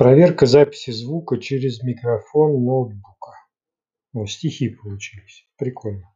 проверка записи звука через микрофон ноутбука. О стихи получились. Прикольно.